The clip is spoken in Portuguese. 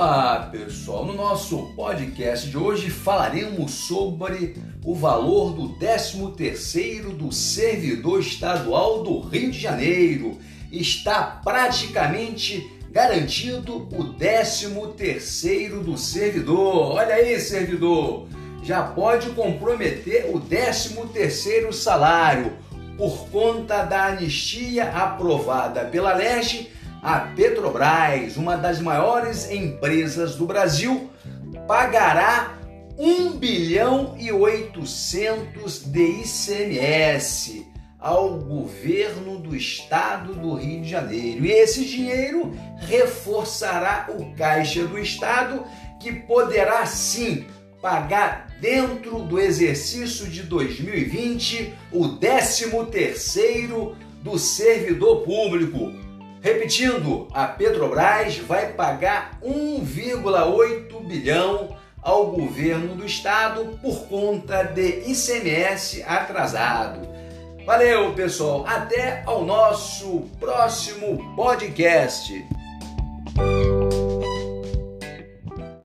Olá pessoal, no nosso podcast de hoje falaremos sobre o valor do 13º do servidor estadual do Rio de Janeiro. Está praticamente garantido o 13º do servidor. Olha aí, servidor, já pode comprometer o 13º salário por conta da anistia aprovada pela Leste a Petrobras, uma das maiores empresas do Brasil, pagará 1 bilhão e 800 de ICMS ao governo do estado do Rio de Janeiro. E esse dinheiro reforçará o caixa do estado, que poderá sim pagar dentro do exercício de 2020 o 13º do servidor público Repetindo, a Petrobras vai pagar 1,8 bilhão ao governo do estado por conta de ICMS atrasado. Valeu, pessoal. Até ao nosso próximo podcast.